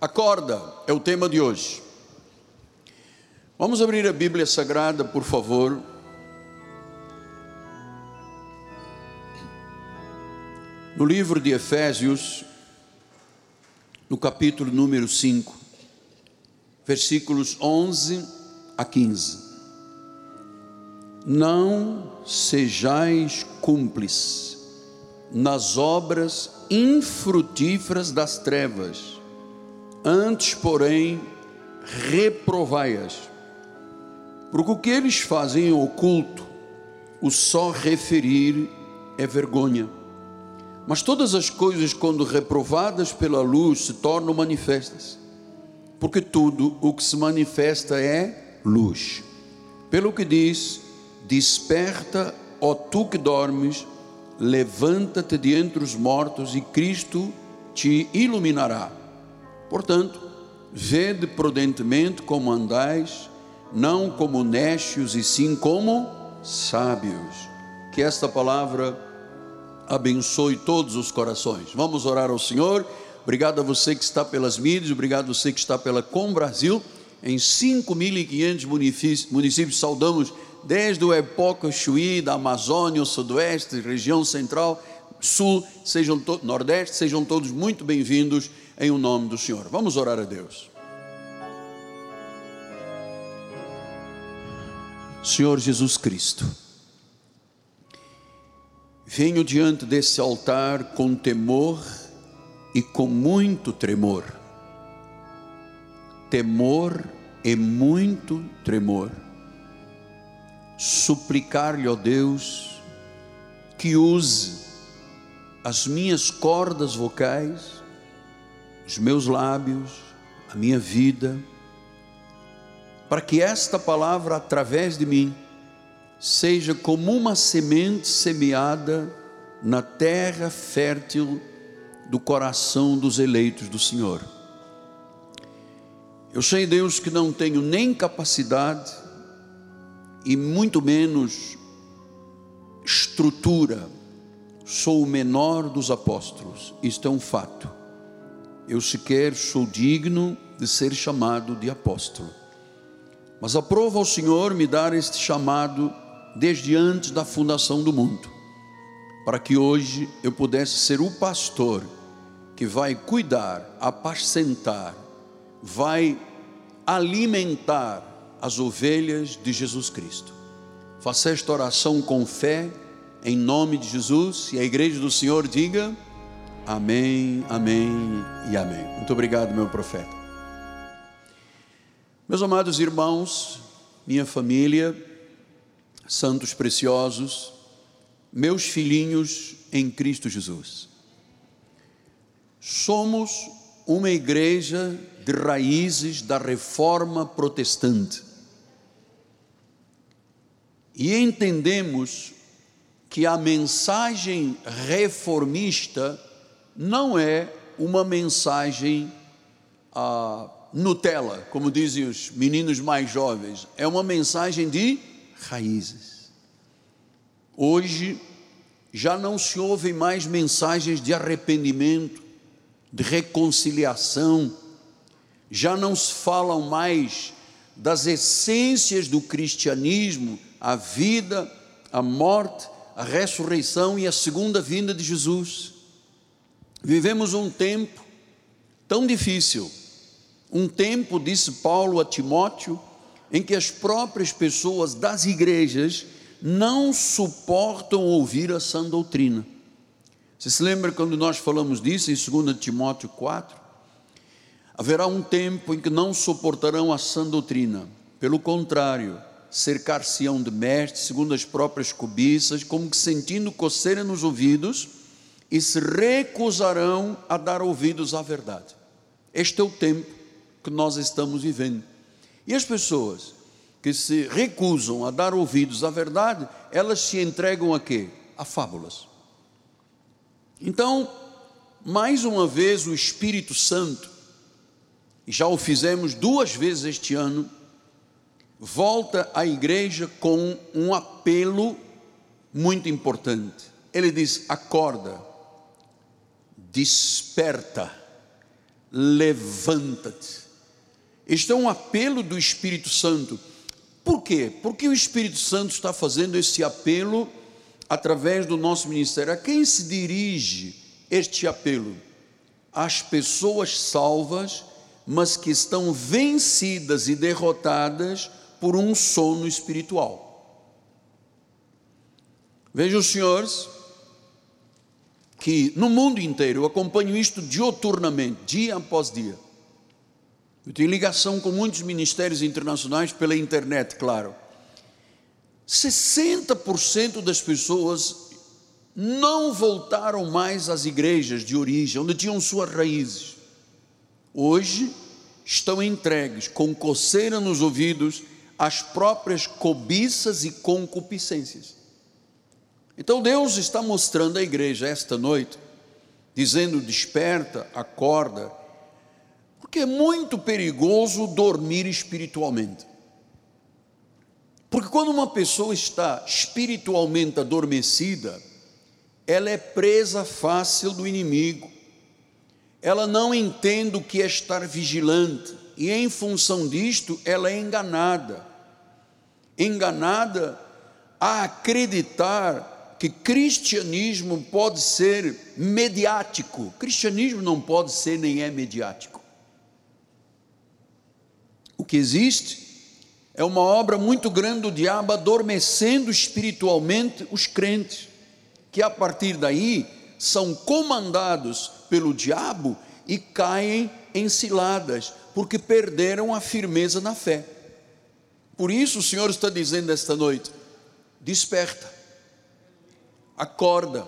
Acorda é o tema de hoje. Vamos abrir a Bíblia Sagrada, por favor. No livro de Efésios, no capítulo número 5, versículos 11 a 15. Não sejais cúmplices nas obras infrutíferas das trevas, antes, porém, reprovai-as. Porque o que eles fazem em oculto, o só referir é vergonha. Mas todas as coisas, quando reprovadas pela luz, se tornam manifestas. Porque tudo o que se manifesta é luz. Pelo que diz: Desperta, ó tu que dormes, levanta-te de entre os mortos e Cristo te iluminará. Portanto, vede prudentemente como andais, não como necios e sim como sábios. Que esta palavra abençoe todos os corações. Vamos orar ao Senhor. Obrigado a você que está pelas mídias, obrigado a você que está pela Com Brasil. Em 5.500 municípios, municípios saudamos desde o Epoca Chuí, da Amazônia, o Sudoeste, região central, Sul, sejam Nordeste, sejam todos muito bem-vindos em o um nome do Senhor. Vamos orar a Deus. Senhor Jesus Cristo, venho diante desse altar com temor e com muito tremor. Temor e muito tremor suplicar-lhe, ó Deus, que use as minhas cordas vocais, os meus lábios, a minha vida, para que esta palavra, através de mim, seja como uma semente semeada na terra fértil do coração dos eleitos do Senhor. Eu sei, Deus, que não tenho nem capacidade, e muito menos estrutura. Sou o menor dos apóstolos, isto é um fato. Eu sequer sou digno de ser chamado de apóstolo. Mas aprovo ao Senhor me dar este chamado desde antes da fundação do mundo, para que hoje eu pudesse ser o pastor que vai cuidar, apacentar, vai alimentar as ovelhas de Jesus Cristo. Faça esta oração com fé, em nome de Jesus, e a igreja do Senhor diga: Amém, Amém e Amém. Muito obrigado, meu profeta. Meus amados irmãos, minha família, santos preciosos, meus filhinhos em Cristo Jesus. Somos uma igreja de raízes da reforma protestante e entendemos que a mensagem reformista não é uma mensagem ah, Nutella, como dizem os meninos mais jovens, é uma mensagem de raízes. Hoje já não se ouvem mais mensagens de arrependimento, de reconciliação, já não se falam mais das essências do cristianismo a vida, a morte, a ressurreição e a segunda vinda de Jesus. Vivemos um tempo tão difícil, um tempo, disse Paulo a Timóteo, em que as próprias pessoas das igrejas não suportam ouvir a sã doutrina. Você se lembra quando nós falamos disso em 2 Timóteo 4? Haverá um tempo em que não suportarão a sã doutrina, pelo contrário, cercar-se-ão de mestres, segundo as próprias cobiças, como que sentindo coceira nos ouvidos, e se recusarão a dar ouvidos à verdade. Este é o tempo que nós estamos vivendo. E as pessoas que se recusam a dar ouvidos à verdade, elas se entregam a quê? A fábulas. Então, mais uma vez, o Espírito Santo, e já o fizemos duas vezes este ano, volta à igreja com um apelo muito importante. Ele diz: acorda, desperta, levanta-te. Este é um apelo do Espírito Santo. Por quê? Porque o Espírito Santo está fazendo esse apelo através do nosso ministério. A quem se dirige este apelo? Às pessoas salvas, mas que estão vencidas e derrotadas por um sono espiritual. Vejam, senhores, que no mundo inteiro eu acompanho isto dioturnamente, dia após dia. Eu tenho ligação com muitos ministérios internacionais pela internet, claro. 60% das pessoas não voltaram mais às igrejas de origem, onde tinham suas raízes. Hoje estão entregues, com coceira nos ouvidos, às próprias cobiças e concupiscências. Então Deus está mostrando à igreja esta noite, dizendo: desperta, acorda, porque é muito perigoso dormir espiritualmente. Porque quando uma pessoa está espiritualmente adormecida, ela é presa fácil do inimigo, ela não entende o que é estar vigilante, e em função disto, ela é enganada. Enganada a acreditar que cristianismo pode ser mediático. Cristianismo não pode ser nem é mediático. O que existe é uma obra muito grande do diabo adormecendo espiritualmente os crentes, que a partir daí são comandados pelo diabo e caem em ciladas, porque perderam a firmeza na fé. Por isso o Senhor está dizendo esta noite: desperta acorda.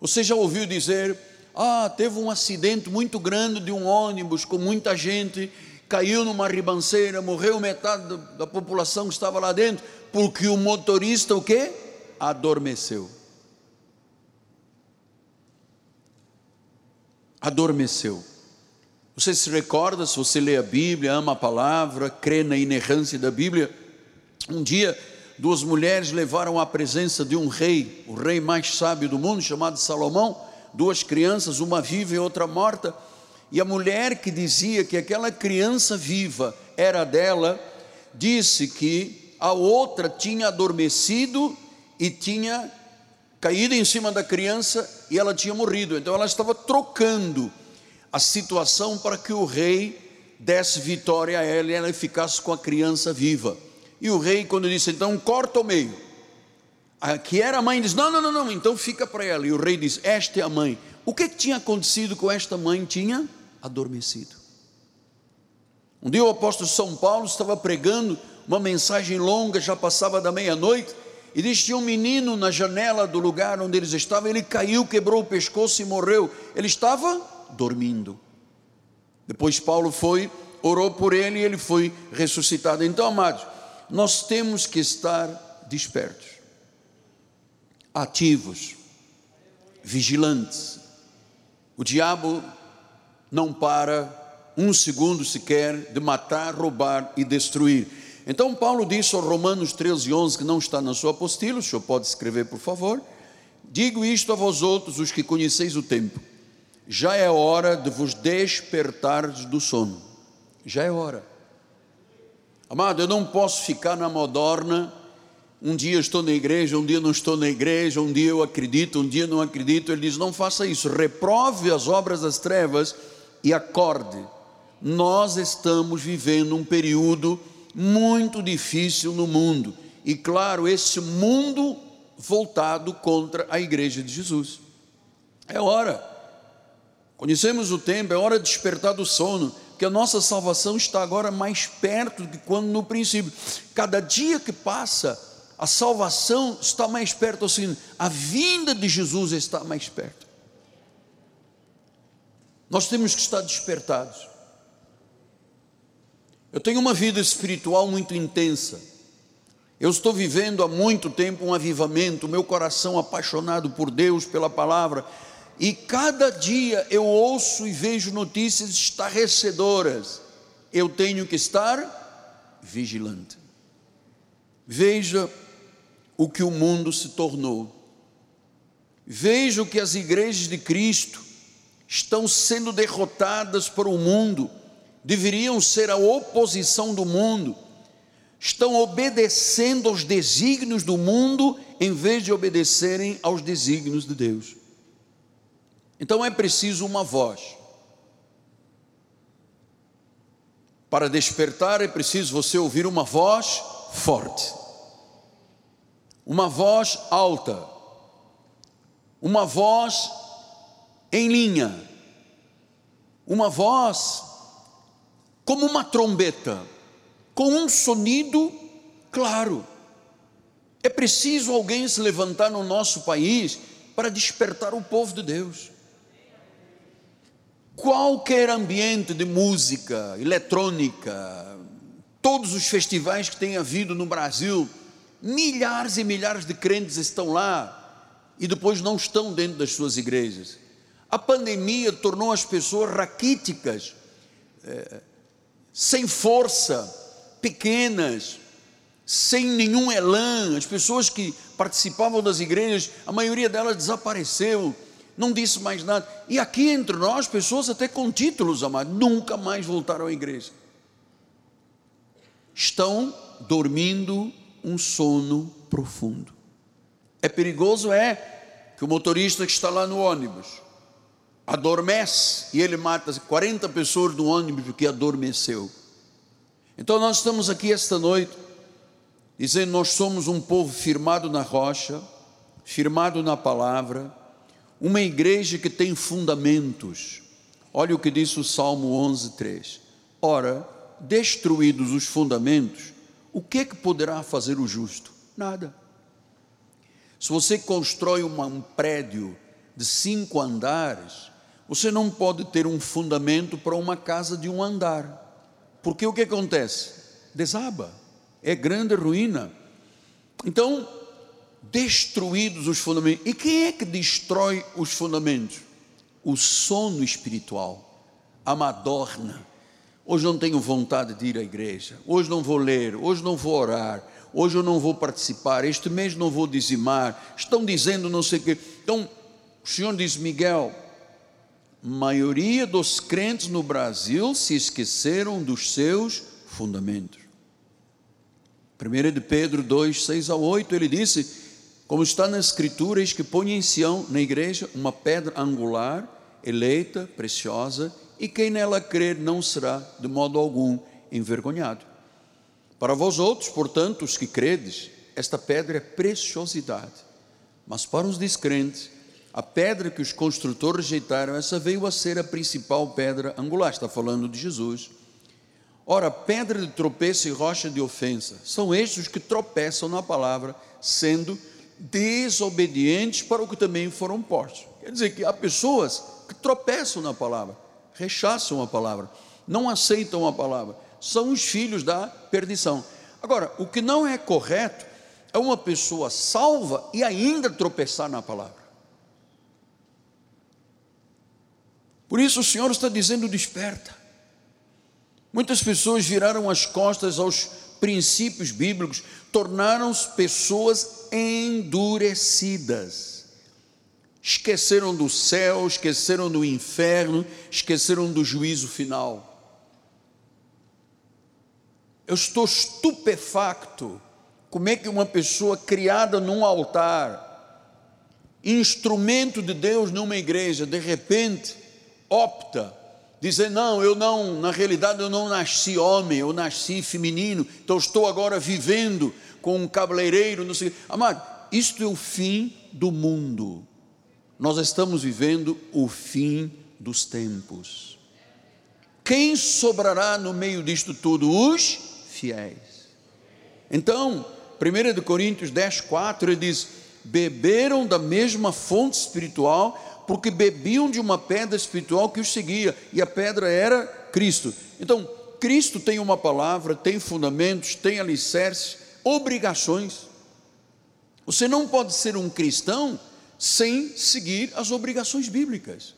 Você já ouviu dizer: ah, teve um acidente muito grande de um ônibus com muita gente, caiu numa ribanceira, morreu metade da população que estava lá dentro, porque o motorista o quê? Adormeceu. Adormeceu. Você se recorda, se você lê a Bíblia, ama a palavra, crê na inerrância da Bíblia, um dia duas mulheres levaram à presença de um rei, o rei mais sábio do mundo, chamado Salomão, duas crianças, uma viva e outra morta. E a mulher que dizia que aquela criança viva era dela, disse que a outra tinha adormecido e tinha caído em cima da criança e ela tinha morrido. Então ela estava trocando a situação para que o rei desse vitória a ela e ela ficasse com a criança viva. E o rei, quando disse, então corta o meio. Aqui era a mãe, diz: não, não, não, não, então fica para ela. E o rei diz: esta é a mãe. O que, que tinha acontecido com esta mãe? Tinha adormecido. Um dia o apóstolo São Paulo estava pregando uma mensagem longa, já passava da meia-noite, e disse: tinha um menino na janela do lugar onde eles estavam, ele caiu, quebrou o pescoço e morreu. Ele estava dormindo. Depois Paulo foi, orou por ele e ele foi ressuscitado. Então, amados, nós temos que estar despertos, ativos, vigilantes. O diabo não para um segundo sequer de matar, roubar e destruir. Então, Paulo disse aos Romanos 13, 11, que não está na sua apostila, o senhor pode escrever, por favor. Digo isto a vós outros, os que conheceis o tempo. Já é hora de vos despertar do sono. Já é hora. Amado, eu não posso ficar na modorna. Um dia estou na igreja, um dia não estou na igreja, um dia eu acredito, um dia não acredito. Ele diz: não faça isso, reprove as obras das trevas e acorde. Nós estamos vivendo um período muito difícil no mundo, e claro, esse mundo voltado contra a igreja de Jesus. É hora, conhecemos o tempo, é hora de despertar do sono que a nossa salvação está agora mais perto do que quando no princípio. Cada dia que passa, a salvação está mais perto, assim, a vinda de Jesus está mais perto. Nós temos que estar despertados. Eu tenho uma vida espiritual muito intensa. Eu estou vivendo há muito tempo um avivamento, meu coração apaixonado por Deus, pela palavra, e cada dia eu ouço e vejo notícias estarrecedoras. Eu tenho que estar vigilante. Veja o que o mundo se tornou. Veja o que as igrejas de Cristo estão sendo derrotadas para o mundo, deveriam ser a oposição do mundo, estão obedecendo aos desígnios do mundo em vez de obedecerem aos desígnios de Deus. Então é preciso uma voz. Para despertar é preciso você ouvir uma voz forte, uma voz alta, uma voz em linha, uma voz como uma trombeta, com um sonido claro. É preciso alguém se levantar no nosso país para despertar o povo de Deus. Qualquer ambiente de música, eletrônica, todos os festivais que tem havido no Brasil, milhares e milhares de crentes estão lá e depois não estão dentro das suas igrejas. A pandemia tornou as pessoas raquíticas, é, sem força, pequenas, sem nenhum elan. As pessoas que participavam das igrejas, a maioria delas desapareceu, não disse mais nada. E aqui entre nós, pessoas até com títulos, amados, nunca mais voltaram à igreja. Estão dormindo um sono profundo. É perigoso, é, que o motorista que está lá no ônibus adormece e ele mata 40 pessoas do ônibus porque adormeceu. Então nós estamos aqui esta noite dizendo nós somos um povo firmado na rocha, firmado na palavra, uma igreja que tem fundamentos. Olha o que diz o Salmo 11:3. Ora, destruídos os fundamentos, o que é que poderá fazer o justo? Nada. Se você constrói uma, um prédio de cinco andares, você não pode ter um fundamento para uma casa de um andar, porque o que acontece? Desaba, é grande ruína. Então, destruídos os fundamentos. E quem é que destrói os fundamentos? O sono espiritual, a madorna. Hoje não tenho vontade de ir à igreja, hoje não vou ler, hoje não vou orar, hoje eu não vou participar, este mês não vou dizimar, estão dizendo não sei o quê. Então, o Senhor diz, Miguel, maioria dos crentes no Brasil se esqueceram dos seus fundamentos. 1 de Pedro 2, 6 a 8, ele disse, como está na Escritura, eis que põe em Sião, na igreja, uma pedra angular, eleita, preciosa, e quem nela crer não será, de modo algum, envergonhado. Para vós outros, portanto, os que credes, esta pedra é preciosidade. Mas para os descrentes, a pedra que os construtores rejeitaram, essa veio a ser a principal pedra angular. Está falando de Jesus. Ora, pedra de tropeço e rocha de ofensa são estes os que tropeçam na palavra, sendo desobedientes para o que também foram postos. Quer dizer que há pessoas que tropeçam na palavra, rechaçam a palavra, não aceitam a palavra são os filhos da perdição. Agora, o que não é correto é uma pessoa salva e ainda tropeçar na palavra. Por isso o Senhor está dizendo: desperta. Muitas pessoas viraram as costas aos princípios bíblicos, tornaram-se pessoas endurecidas. Esqueceram do céu, esqueceram do inferno, esqueceram do juízo final. Eu estou estupefacto. Como é que uma pessoa criada num altar, instrumento de Deus numa igreja, de repente opta dizer: Não, eu não, na realidade eu não nasci homem, eu nasci feminino, então estou agora vivendo com um cabeleireiro, não sei. Amado, isto é o fim do mundo. Nós estamos vivendo o fim dos tempos. Quem sobrará no meio disto tudo? Os fiéis. Então, 1 Coríntios 10, 4, ele diz: beberam da mesma fonte espiritual, porque bebiam de uma pedra espiritual que os seguia, e a pedra era Cristo. Então, Cristo tem uma palavra, tem fundamentos, tem alicerces, obrigações. Você não pode ser um cristão sem seguir as obrigações bíblicas.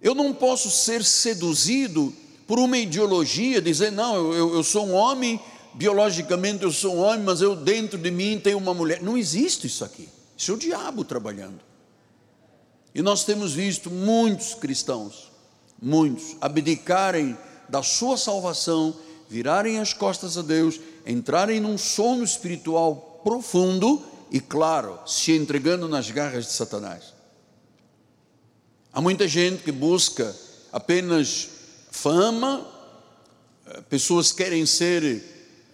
Eu não posso ser seduzido por uma ideologia, dizer, não, eu, eu sou um homem, biologicamente eu sou um homem, mas eu dentro de mim tenho uma mulher. Não existe isso aqui. Isso é o diabo trabalhando. E nós temos visto muitos cristãos, muitos, abdicarem da sua salvação, virarem as costas a Deus, entrarem num sono espiritual profundo e, claro, se entregando nas garras de Satanás. Há muita gente que busca apenas fama, eh, pessoas querem ser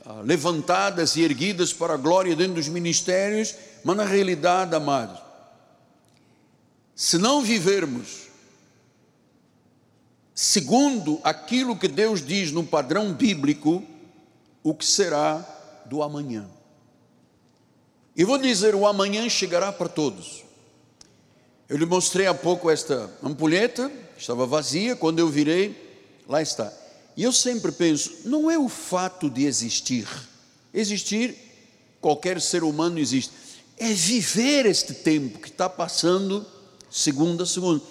ah, levantadas e erguidas para a glória dentro dos ministérios, mas na realidade, amados, se não vivermos segundo aquilo que Deus diz no padrão bíblico, o que será do amanhã. E vou dizer: o amanhã chegará para todos. Eu lhe mostrei há pouco esta ampulheta, estava vazia, quando eu virei, lá está. E eu sempre penso: não é o fato de existir, existir, qualquer ser humano existe, é viver este tempo que está passando, segundo a segundo.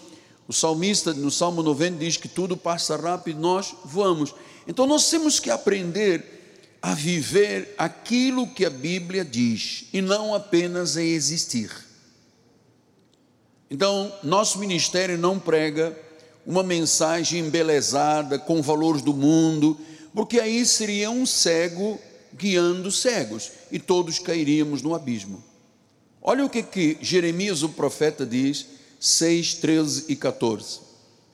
O salmista, no Salmo 90, diz que tudo passa rápido, nós voamos. Então nós temos que aprender a viver aquilo que a Bíblia diz e não apenas a existir. Então, nosso ministério não prega uma mensagem embelezada com valores do mundo, porque aí seria um cego guiando cegos e todos cairíamos no abismo. Olha o que, que Jeremias, o profeta, diz, 6, 13 e 14.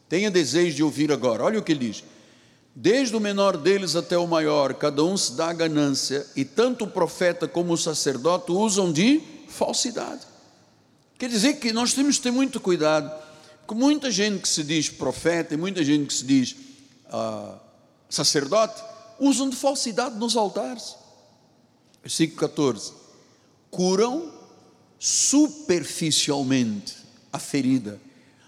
Tenha desejo de ouvir agora. Olha o que ele diz: Desde o menor deles até o maior, cada um se dá ganância, e tanto o profeta como o sacerdote usam de falsidade. Quer dizer que nós temos que ter muito cuidado, com muita gente que se diz profeta e muita gente que se diz ah, sacerdote, usam de falsidade nos altares. Versículo 14: curam superficialmente a ferida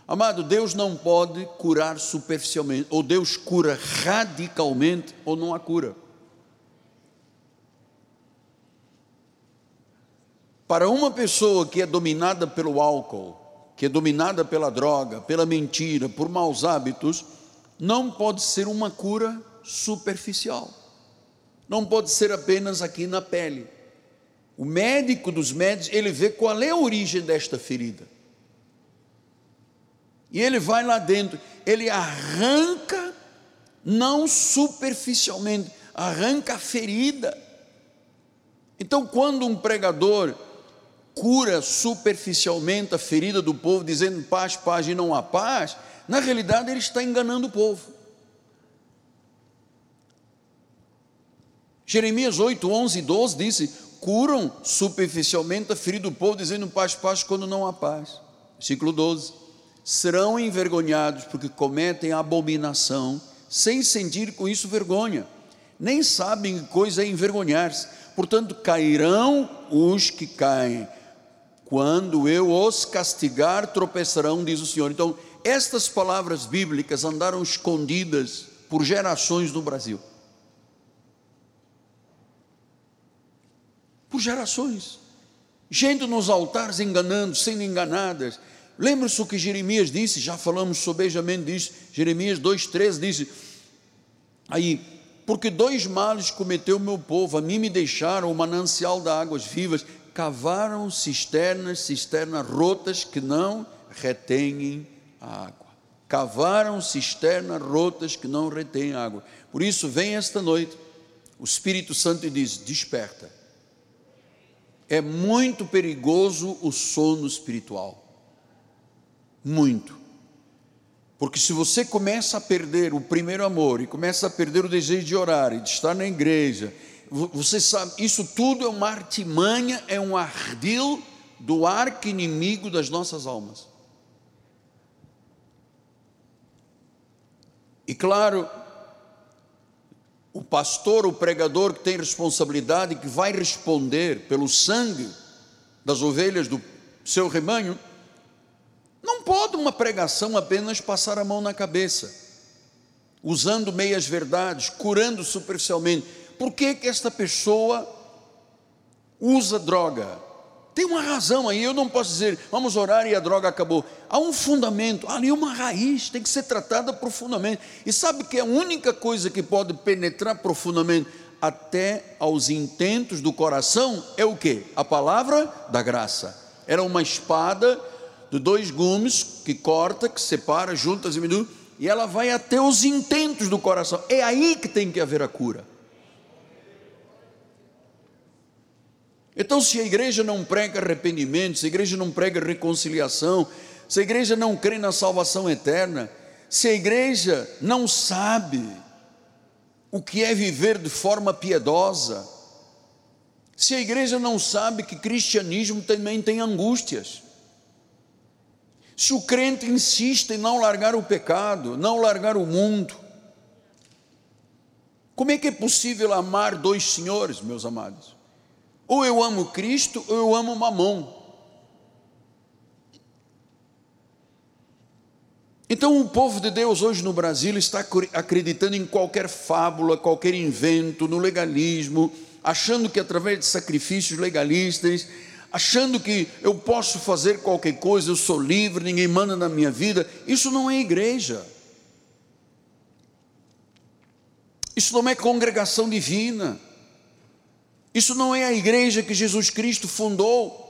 Amado, Deus não pode curar superficialmente, ou Deus cura radicalmente, ou não há cura. Para uma pessoa que é dominada pelo álcool, que é dominada pela droga, pela mentira, por maus hábitos, não pode ser uma cura superficial. Não pode ser apenas aqui na pele. O médico dos médicos, ele vê qual é a origem desta ferida. E ele vai lá dentro, ele arranca, não superficialmente, arranca a ferida. Então, quando um pregador cura superficialmente a ferida do povo, dizendo paz, paz e não há paz, na realidade ele está enganando o povo. Jeremias 8, 11 e 12 disse: curam superficialmente a ferida do povo, dizendo paz, paz, quando não há paz. Versículo 12 serão envergonhados porque cometem abominação, sem sentir com isso vergonha, nem sabem que coisa é envergonhar-se. Portanto, cairão os que caem. Quando eu os castigar, tropeçarão, diz o Senhor. Então, estas palavras bíblicas andaram escondidas por gerações no Brasil. Por gerações. Gente nos altares enganando, sendo enganadas, Lembra-se o que Jeremias disse, já falamos sobejamente disso, Jeremias 2,13 disse, aí, porque dois males cometeu o meu povo, a mim me deixaram o manancial de águas vivas, cavaram cisternas, cisternas rotas que não retêm água. Cavaram cisternas rotas que não retêm água. Por isso, vem esta noite, o Espírito Santo diz: desperta. É muito perigoso o sono espiritual muito. Porque se você começa a perder o primeiro amor e começa a perder o desejo de orar e de estar na igreja, você sabe, isso tudo é uma artimanha, é um ardil do arco inimigo das nossas almas. E claro, o pastor, o pregador que tem responsabilidade, que vai responder pelo sangue das ovelhas do seu rebanho, pode uma pregação apenas passar a mão na cabeça, usando meias verdades, curando superficialmente. Por que, que esta pessoa usa droga? Tem uma razão aí, eu não posso dizer, vamos orar e a droga acabou. Há um fundamento, ali uma raiz, tem que ser tratada profundamente. E sabe que a única coisa que pode penetrar profundamente até aos intentos do coração é o que? A palavra da graça. Era uma espada de dois gumes que corta, que separa, junta as diminui, e ela vai até os intentos do coração. É aí que tem que haver a cura. Então, se a igreja não prega arrependimento, se a igreja não prega reconciliação, se a igreja não crê na salvação eterna, se a igreja não sabe o que é viver de forma piedosa, se a igreja não sabe que cristianismo também tem angústias, se o crente insiste em não largar o pecado, não largar o mundo, como é que é possível amar dois senhores, meus amados? Ou eu amo Cristo ou eu amo Mamon. Então o povo de Deus hoje no Brasil está acreditando em qualquer fábula, qualquer invento, no legalismo, achando que através de sacrifícios legalistas achando que eu posso fazer qualquer coisa, eu sou livre, ninguém manda na minha vida. Isso não é igreja. Isso não é congregação divina. Isso não é a igreja que Jesus Cristo fundou.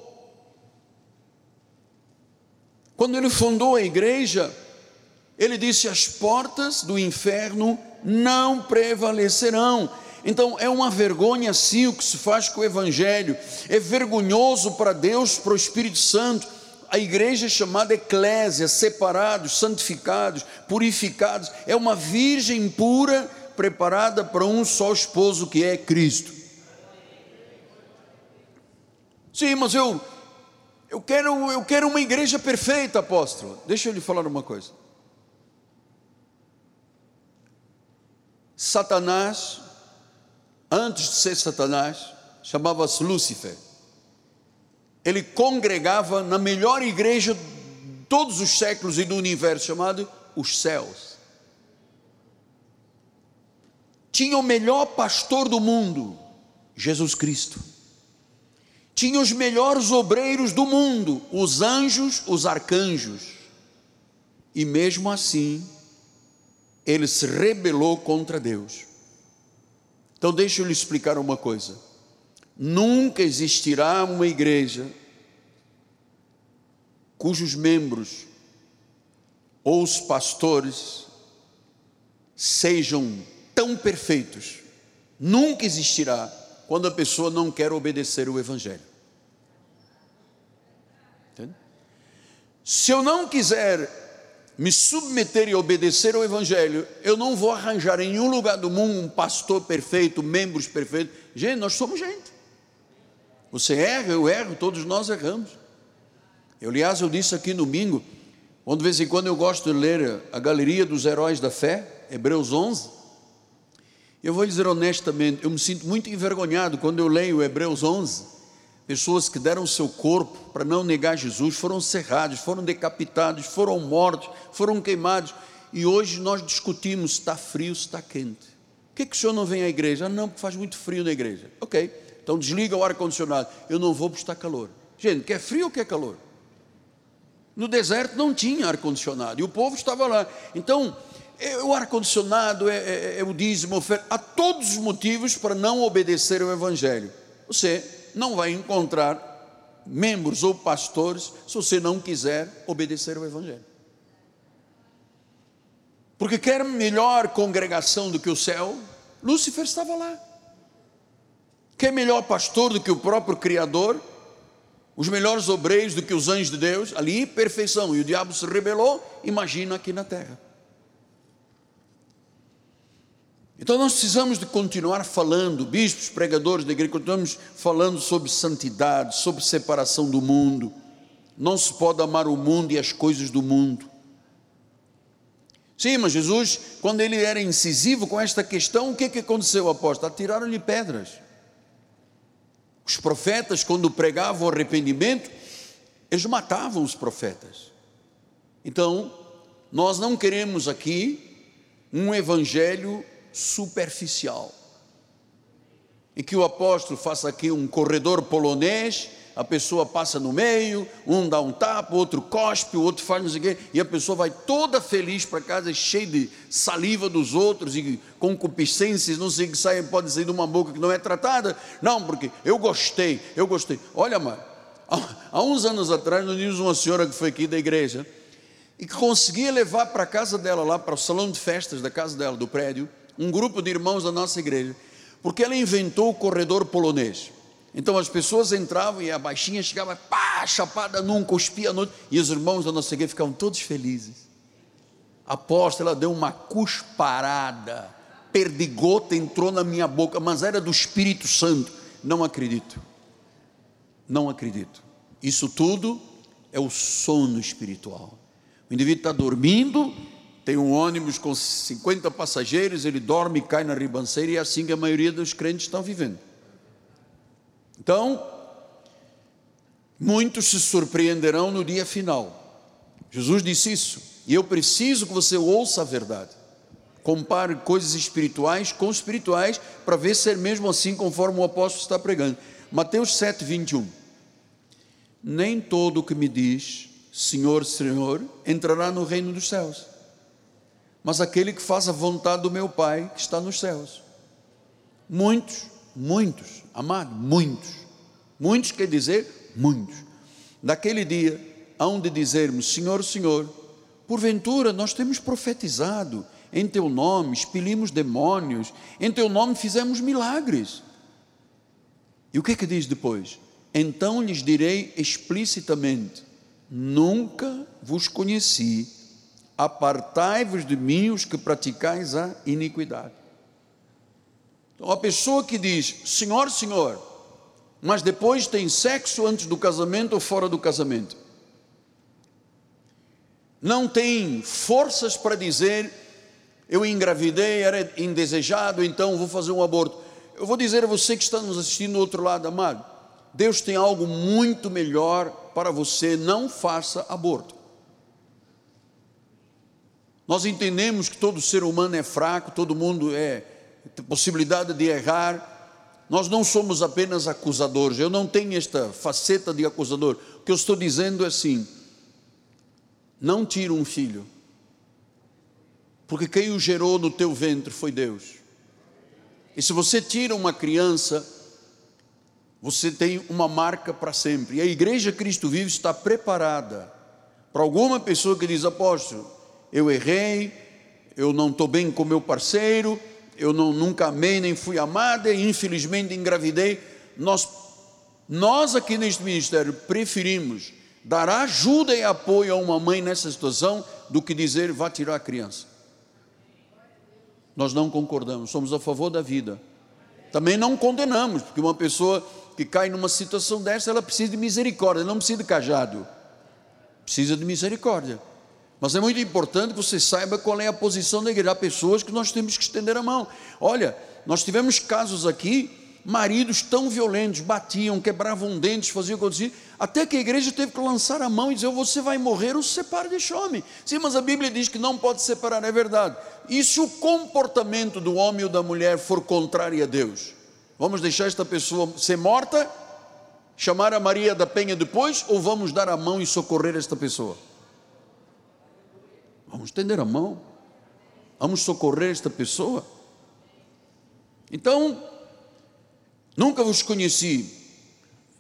Quando ele fundou a igreja, ele disse: as portas do inferno não prevalecerão. Então é uma vergonha sim o que se faz com o Evangelho, é vergonhoso para Deus, para o Espírito Santo. A igreja é chamada eclésia, separados, santificados, purificados, é uma virgem pura preparada para um só esposo que é Cristo. Sim, mas eu eu quero eu quero uma igreja perfeita, apóstolo. Deixa eu lhe falar uma coisa. Satanás antes de ser Satanás, chamava-se Lúcifer. Ele congregava na melhor igreja de todos os séculos e do universo, chamado os céus. Tinha o melhor pastor do mundo, Jesus Cristo. Tinha os melhores obreiros do mundo, os anjos, os arcanjos. E mesmo assim, ele se rebelou contra Deus. Então, deixa eu lhe explicar uma coisa: nunca existirá uma igreja cujos membros ou os pastores sejam tão perfeitos, nunca existirá quando a pessoa não quer obedecer o Evangelho. Entende? Se eu não quiser me submeter e obedecer ao Evangelho, eu não vou arranjar em nenhum lugar do mundo um pastor perfeito, membros perfeitos. Gente, nós somos gente. Você erra, eu erro, todos nós erramos. Eu, aliás, eu disse aqui no domingo, onde de vez em quando eu gosto de ler a Galeria dos Heróis da Fé, Hebreus 11. Eu vou dizer honestamente, eu me sinto muito envergonhado quando eu leio Hebreus 11 Pessoas que deram o seu corpo para não negar Jesus foram cerrados, foram decapitados, foram mortos, foram queimados. E hoje nós discutimos se está frio, se está quente. Por que, que o senhor não vem à igreja? Não, porque faz muito frio na igreja. Ok, então desliga o ar-condicionado. Eu não vou está calor. Gente, quer frio ou quer calor? No deserto não tinha ar-condicionado e o povo estava lá. Então, é, o ar-condicionado é, é, é o dízimo, há todos os motivos para não obedecer ao Evangelho. Você não vai encontrar membros ou pastores se você não quiser obedecer ao Evangelho. Porque quer melhor congregação do que o céu, Lúcifer estava lá. Quer melhor pastor do que o próprio Criador, os melhores obreiros do que os anjos de Deus, ali perfeição, e o diabo se rebelou, imagina aqui na terra. Então nós precisamos de continuar falando, bispos, pregadores da igreja, continuamos falando sobre santidade, sobre separação do mundo. Não se pode amar o mundo e as coisas do mundo. Sim, mas Jesus, quando ele era incisivo com esta questão, o que, que aconteceu, apóstolo? Atiraram-lhe pedras. Os profetas, quando pregavam arrependimento, eles matavam os profetas. Então, nós não queremos aqui um evangelho superficial. E que o apóstolo faça aqui um corredor polonês, a pessoa passa no meio, um dá um tapa, outro cospe, o outro faz não sei o quê, e a pessoa vai toda feliz para casa, cheia de saliva dos outros e concupiscências, não sei o que sai, pode sair de uma boca que não é tratada. Não, porque eu gostei, eu gostei. Olha, mano, há uns anos atrás, nós tínhamos uma senhora que foi aqui da igreja e que conseguia levar para a casa dela, lá para o salão de festas da casa dela, do prédio, um grupo de irmãos da nossa igreja, porque ela inventou o corredor polonês. Então as pessoas entravam e a baixinha chegava, pá, chapada num, cuspia no outro, e os irmãos da nossa igreja ficavam todos felizes. Aposto, ela deu uma cusparada, perdigota entrou na minha boca, mas era do Espírito Santo. Não acredito. Não acredito. Isso tudo é o sono espiritual. O indivíduo está dormindo, tem um ônibus com 50 passageiros, ele dorme, cai na ribanceira e é assim que a maioria dos crentes estão vivendo. Então, muitos se surpreenderão no dia final. Jesus disse isso, e eu preciso que você ouça a verdade. Compare coisas espirituais com espirituais para ver se é mesmo assim conforme o apóstolo está pregando. Mateus 7, 21. Nem todo o que me diz Senhor, Senhor, entrará no reino dos céus, mas aquele que faz a vontade do meu Pai que está nos céus. Muitos, muitos, amado, muitos, muitos quer dizer muitos. Naquele dia, hão de dizermos: Senhor, Senhor, porventura nós temos profetizado em teu nome, expelimos demônios, em teu nome fizemos milagres. E o que é que diz depois? Então lhes direi explicitamente: Nunca vos conheci, apartai-vos de mim os que praticais a iniquidade. Então, a pessoa que diz, Senhor, Senhor, mas depois tem sexo antes do casamento ou fora do casamento, não tem forças para dizer, eu engravidei, era indesejado, então vou fazer um aborto. Eu vou dizer a você que está nos assistindo do outro lado, amado, Deus tem algo muito melhor para você, não faça aborto. Nós entendemos que todo ser humano é fraco, todo mundo é possibilidade de errar. Nós não somos apenas acusadores. Eu não tenho esta faceta de acusador. O que eu estou dizendo é assim: não tira um filho, porque quem o gerou no teu ventre foi Deus. E se você tira uma criança, você tem uma marca para sempre. E a igreja Cristo Vivo está preparada para alguma pessoa que diz: Apóstolo, eu errei, eu não estou bem com meu parceiro, eu não, nunca amei nem fui amada, e infelizmente engravidei. Nós, nós aqui neste ministério preferimos dar ajuda e apoio a uma mãe nessa situação do que dizer vá tirar a criança. Nós não concordamos, somos a favor da vida. Também não condenamos, porque uma pessoa que cai numa situação dessa, ela precisa de misericórdia, não precisa de cajado, precisa de misericórdia. Mas é muito importante que você saiba qual é a posição da igreja. Há pessoas que nós temos que estender a mão. Olha, nós tivemos casos aqui, maridos tão violentos, batiam, quebravam dentes, faziam acontecer, até que a igreja teve que lançar a mão e dizer: você vai morrer, ou separe deste homem. Sim, mas a Bíblia diz que não pode separar, é verdade. E se o comportamento do homem ou da mulher for contrário a Deus? Vamos deixar esta pessoa ser morta, chamar a Maria da Penha depois, ou vamos dar a mão e socorrer esta pessoa? Vamos estender a mão, vamos socorrer esta pessoa. Então, nunca vos conheci.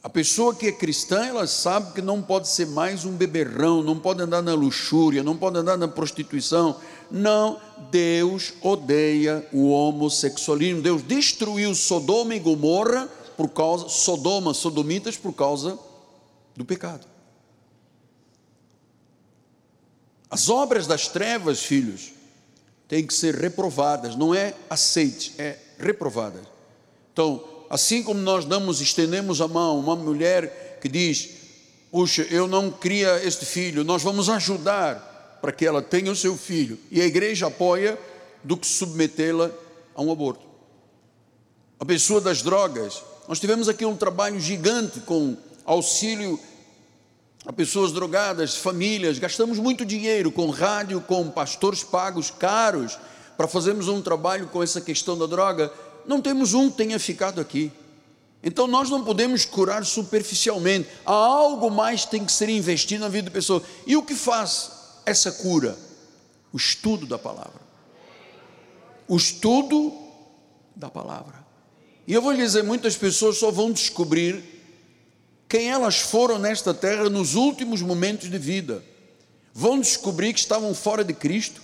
A pessoa que é cristã, ela sabe que não pode ser mais um beberrão, não pode andar na luxúria, não pode andar na prostituição, não, Deus odeia o homossexualismo. Deus destruiu Sodoma e Gomorra por causa, Sodoma, sodomitas, por causa do pecado. As obras das trevas, filhos, têm que ser reprovadas, não é aceite, é reprovadas. Então, assim como nós damos, estendemos a mão, uma mulher que diz: Puxa, eu não cria este filho, nós vamos ajudar para que ela tenha o seu filho, e a igreja apoia, do que submetê-la a um aborto. A pessoa das drogas, nós tivemos aqui um trabalho gigante com auxílio a pessoas drogadas, famílias, gastamos muito dinheiro com rádio, com pastores pagos caros para fazermos um trabalho com essa questão da droga. Não temos um que tenha ficado aqui. Então nós não podemos curar superficialmente. Há algo mais que tem que ser investido na vida da pessoa. E o que faz essa cura? O estudo da palavra. O estudo da palavra. E eu vou lhe dizer: muitas pessoas só vão descobrir quem elas foram nesta terra nos últimos momentos de vida. Vão descobrir que estavam fora de Cristo.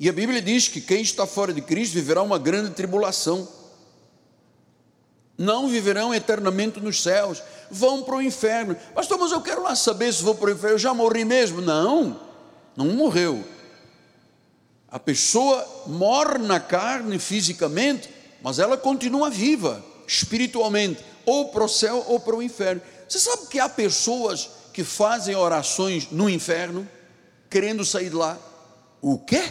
E a Bíblia diz que quem está fora de Cristo viverá uma grande tribulação. Não viverão eternamente nos céus, vão para o inferno. Pastor, mas eu quero lá saber se vou para o inferno. Eu já morri mesmo? Não, não morreu. A pessoa morre na carne fisicamente, mas ela continua viva espiritualmente, ou para o céu ou para o inferno. Você sabe que há pessoas que fazem orações no inferno, querendo sair de lá? O quê?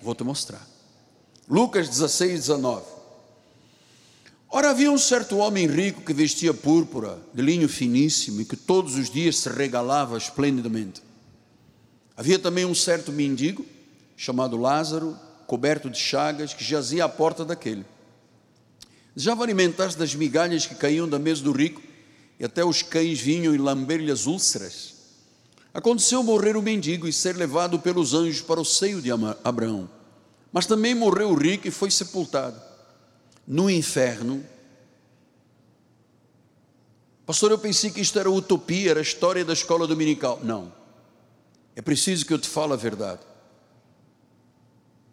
Vou te mostrar. Lucas 16, 19. Ora, havia um certo homem rico que vestia púrpura, de linho finíssimo, e que todos os dias se regalava esplendidamente. Havia também um certo mendigo, chamado Lázaro, coberto de chagas, que jazia à porta daquele. Já alimentaste das migalhas que caíam da mesa do rico, e até os cães vinham e lamber-lhe as úlceras. Aconteceu morrer o mendigo e ser levado pelos anjos para o seio de Abraão. Mas também morreu o rico e foi sepultado. No inferno. Pastor, eu pensei que isto era utopia, era história da escola dominical. Não. É preciso que eu te fale a verdade.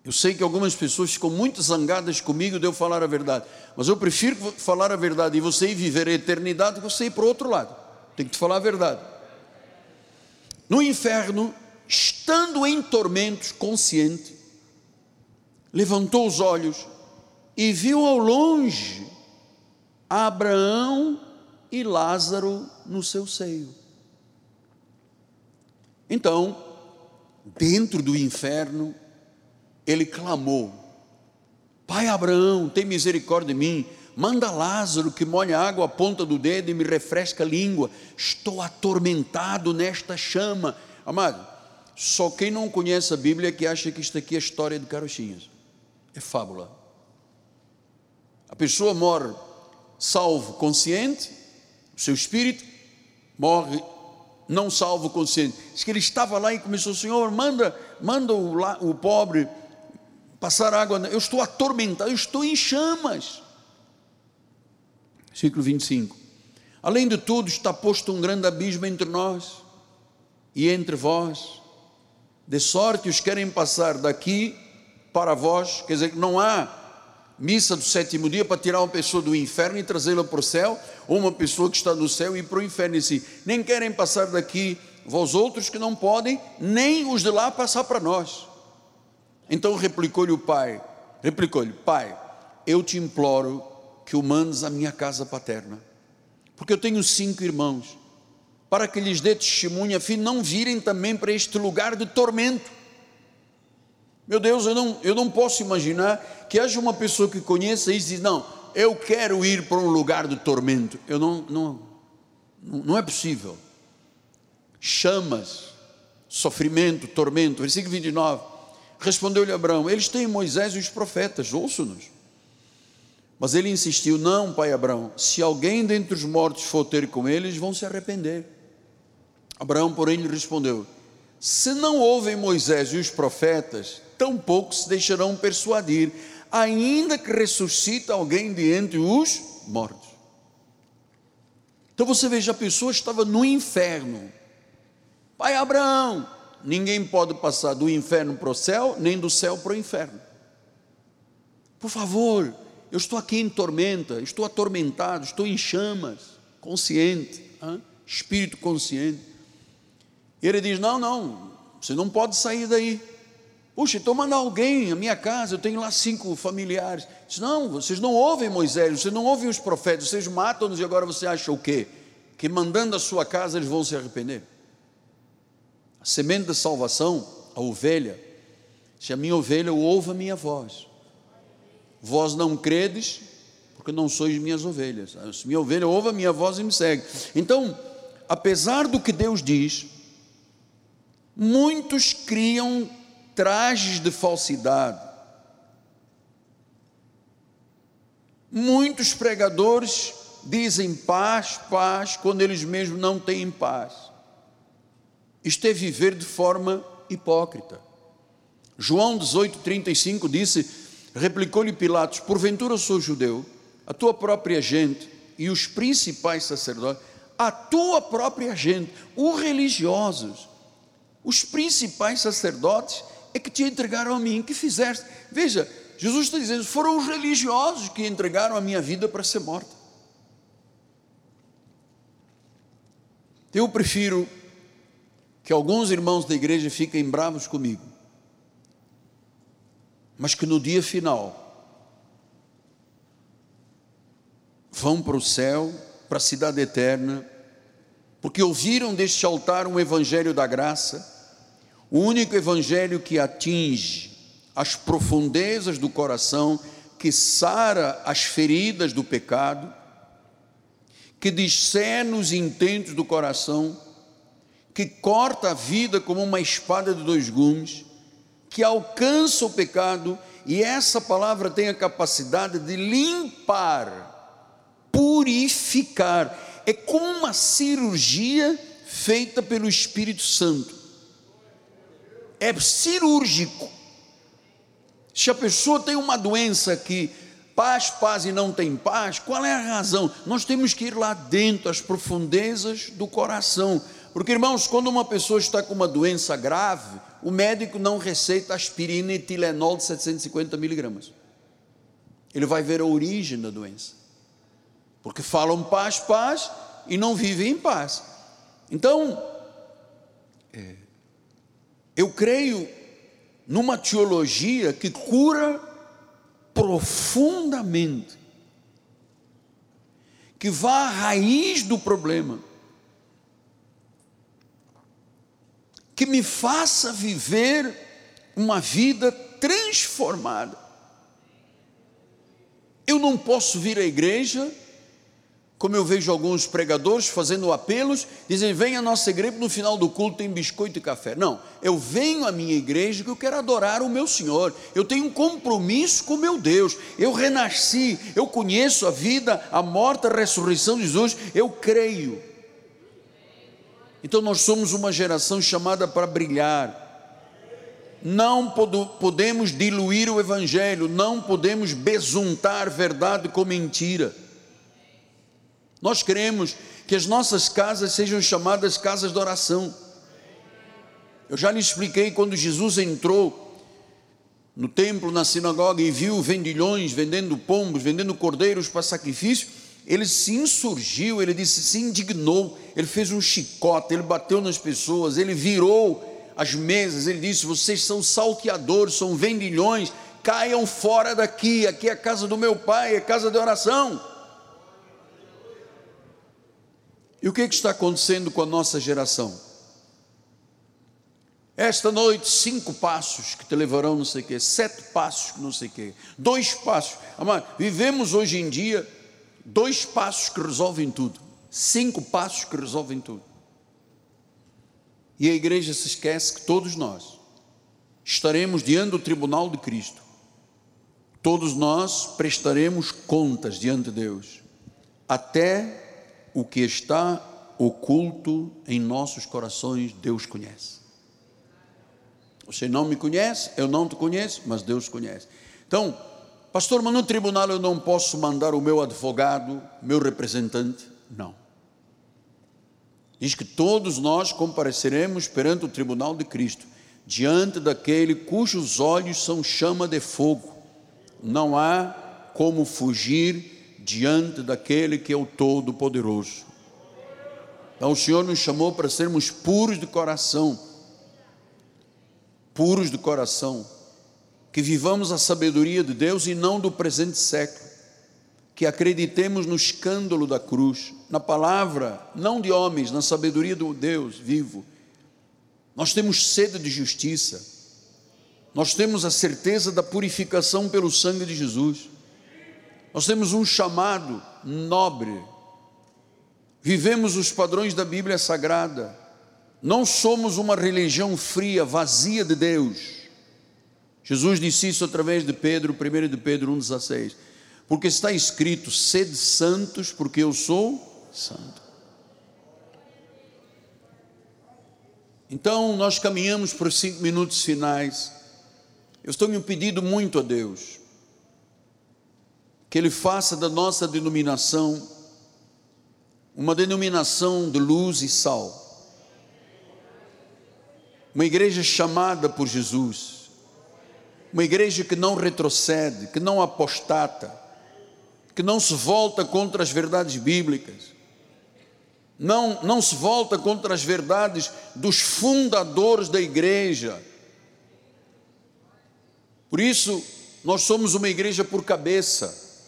Eu sei que algumas pessoas ficam muito zangadas comigo de eu falar a verdade, mas eu prefiro falar a verdade e você ir viver a eternidade que você ir para o outro lado. Tem que te falar a verdade. No inferno, estando em tormentos, consciente, levantou os olhos e viu ao longe Abraão e Lázaro no seu seio. Então, dentro do inferno, ele clamou: Pai Abraão, tem misericórdia de mim. Manda Lázaro que molhe a água à ponta do dedo e me refresca a língua. Estou atormentado nesta chama. Amado, só quem não conhece a Bíblia é que acha que isto aqui é história de carochinhas. É fábula. A pessoa morre salvo consciente, o seu espírito morre não salvo consciente. Diz que ele estava lá e começou, Senhor, manda, manda o, o pobre passar água, eu estou atormentado, eu estou em chamas. Versículo 25. Além de tudo, está posto um grande abismo entre nós e entre vós, de sorte os querem passar daqui para vós, quer dizer que não há missa do sétimo dia para tirar uma pessoa do inferno e trazê-la para o céu, ou uma pessoa que está no céu e para o inferno em si. Nem querem passar daqui vós outros que não podem, nem os de lá passar para nós. Então replicou-lhe o pai: replicou-lhe, pai, eu te imploro que o mandes à minha casa paterna, porque eu tenho cinco irmãos, para que lhes dê testemunha, fim não virem também para este lugar de tormento. Meu Deus, eu não, eu não posso imaginar que haja uma pessoa que conheça e diz: Não, eu quero ir para um lugar de tormento. Eu não, não, não é possível. Chamas, sofrimento, tormento. Versículo 29. Respondeu-lhe Abraão: Eles têm Moisés e os profetas, ouço-nos. Mas ele insistiu: Não, pai Abraão, se alguém dentre os mortos for ter com eles, vão se arrepender. Abraão, porém, lhe respondeu: Se não ouvem Moisés e os profetas, tampouco se deixarão persuadir, ainda que ressuscita alguém de entre os mortos. Então você veja, a pessoa estava no inferno. Pai Abraão, ninguém pode passar do inferno para o céu, nem do céu para o inferno. Por favor, eu estou aqui em tormenta, estou atormentado, estou em chamas, consciente, hein? espírito consciente. E ele diz: Não, não, você não pode sair daí. Puxa, então manda alguém à minha casa, eu tenho lá cinco familiares. Diz, não, vocês não ouvem Moisés, vocês não ouvem os profetas, vocês matam-nos e agora você acha o quê? Que mandando a sua casa eles vão se arrepender a semente da salvação, a ovelha, se a minha ovelha ouve a minha voz, vós não credes, porque não sois minhas ovelhas, se minha ovelha ouve a minha voz e me segue. Então, apesar do que Deus diz, muitos criam trajes de falsidade, muitos pregadores dizem paz, paz, quando eles mesmos não têm paz. Isto é viver de forma hipócrita. João 18,35 disse: replicou-lhe Pilatos: Porventura sou judeu, a tua própria gente e os principais sacerdotes a tua própria gente, os religiosos, os principais sacerdotes, é que te entregaram a mim, que fizeste. Veja, Jesus está dizendo: foram os religiosos que entregaram a minha vida para ser morta. Eu prefiro que alguns irmãos da igreja fiquem bravos comigo, mas que no dia final vão para o céu, para a cidade eterna, porque ouviram deste altar um evangelho da graça, o único evangelho que atinge as profundezas do coração, que sara as feridas do pecado, que discerne os intentos do coração, que corta a vida como uma espada de dois gumes, que alcança o pecado, e essa palavra tem a capacidade de limpar purificar. É como uma cirurgia feita pelo Espírito Santo. É cirúrgico. Se a pessoa tem uma doença que paz, paz e não tem paz, qual é a razão? Nós temos que ir lá dentro, às profundezas do coração. Porque, irmãos, quando uma pessoa está com uma doença grave, o médico não receita aspirina e Tilenol de 750 miligramas. Ele vai ver a origem da doença porque falam paz, paz e não vivem em paz. Então, é, eu creio numa teologia que cura profundamente, que vá à raiz do problema, que me faça viver uma vida transformada. Eu não posso vir à igreja como eu vejo alguns pregadores fazendo apelos, dizem: vem à nossa igreja, no final do culto tem biscoito e café. Não, eu venho à minha igreja que eu quero adorar o meu Senhor, eu tenho um compromisso com meu Deus, eu renasci, eu conheço a vida, a morte, a ressurreição de Jesus, eu creio. Então nós somos uma geração chamada para brilhar. Não podemos diluir o Evangelho, não podemos besuntar verdade com mentira. Nós queremos que as nossas casas sejam chamadas casas de oração. Eu já lhe expliquei quando Jesus entrou no templo, na sinagoga e viu vendilhões vendendo pombos, vendendo cordeiros para sacrifício, ele se insurgiu, ele disse, se indignou, ele fez um chicote, ele bateu nas pessoas, ele virou as mesas, ele disse: Vocês são salteadores, são vendilhões, caiam fora daqui, aqui é a casa do meu pai, é casa de oração. E o que, é que está acontecendo com a nossa geração? Esta noite, cinco passos que te levarão não sei o quê, sete passos que não sei o quê, dois passos. Amado, vivemos hoje em dia dois passos que resolvem tudo, cinco passos que resolvem tudo. E a igreja se esquece que todos nós estaremos diante do tribunal de Cristo. Todos nós prestaremos contas diante de Deus, até o que está oculto em nossos corações, Deus conhece. Você não me conhece, eu não te conheço, mas Deus conhece. Então, pastor, mas no tribunal eu não posso mandar o meu advogado, meu representante? Não. Diz que todos nós compareceremos perante o tribunal de Cristo, diante daquele cujos olhos são chama de fogo. Não há como fugir diante daquele que é o Todo-Poderoso. Então o Senhor nos chamou para sermos puros de coração, puros de coração, que vivamos a sabedoria de Deus e não do presente século, que acreditemos no escândalo da cruz, na palavra, não de homens, na sabedoria do Deus vivo. Nós temos sede de justiça, nós temos a certeza da purificação pelo sangue de Jesus. Nós temos um chamado nobre. Vivemos os padrões da Bíblia Sagrada. Não somos uma religião fria, vazia de Deus. Jesus disse isso através de Pedro, 1 de Pedro 1,16. Porque está escrito: sede santos, porque eu sou santo. Então, nós caminhamos para os cinco minutos finais. Eu estou me pedindo muito a Deus que Ele faça da nossa denominação uma denominação de luz e sal, uma igreja chamada por Jesus, uma igreja que não retrocede, que não apostata, que não se volta contra as verdades bíblicas, não, não se volta contra as verdades dos fundadores da igreja. Por isso, nós somos uma igreja por cabeça.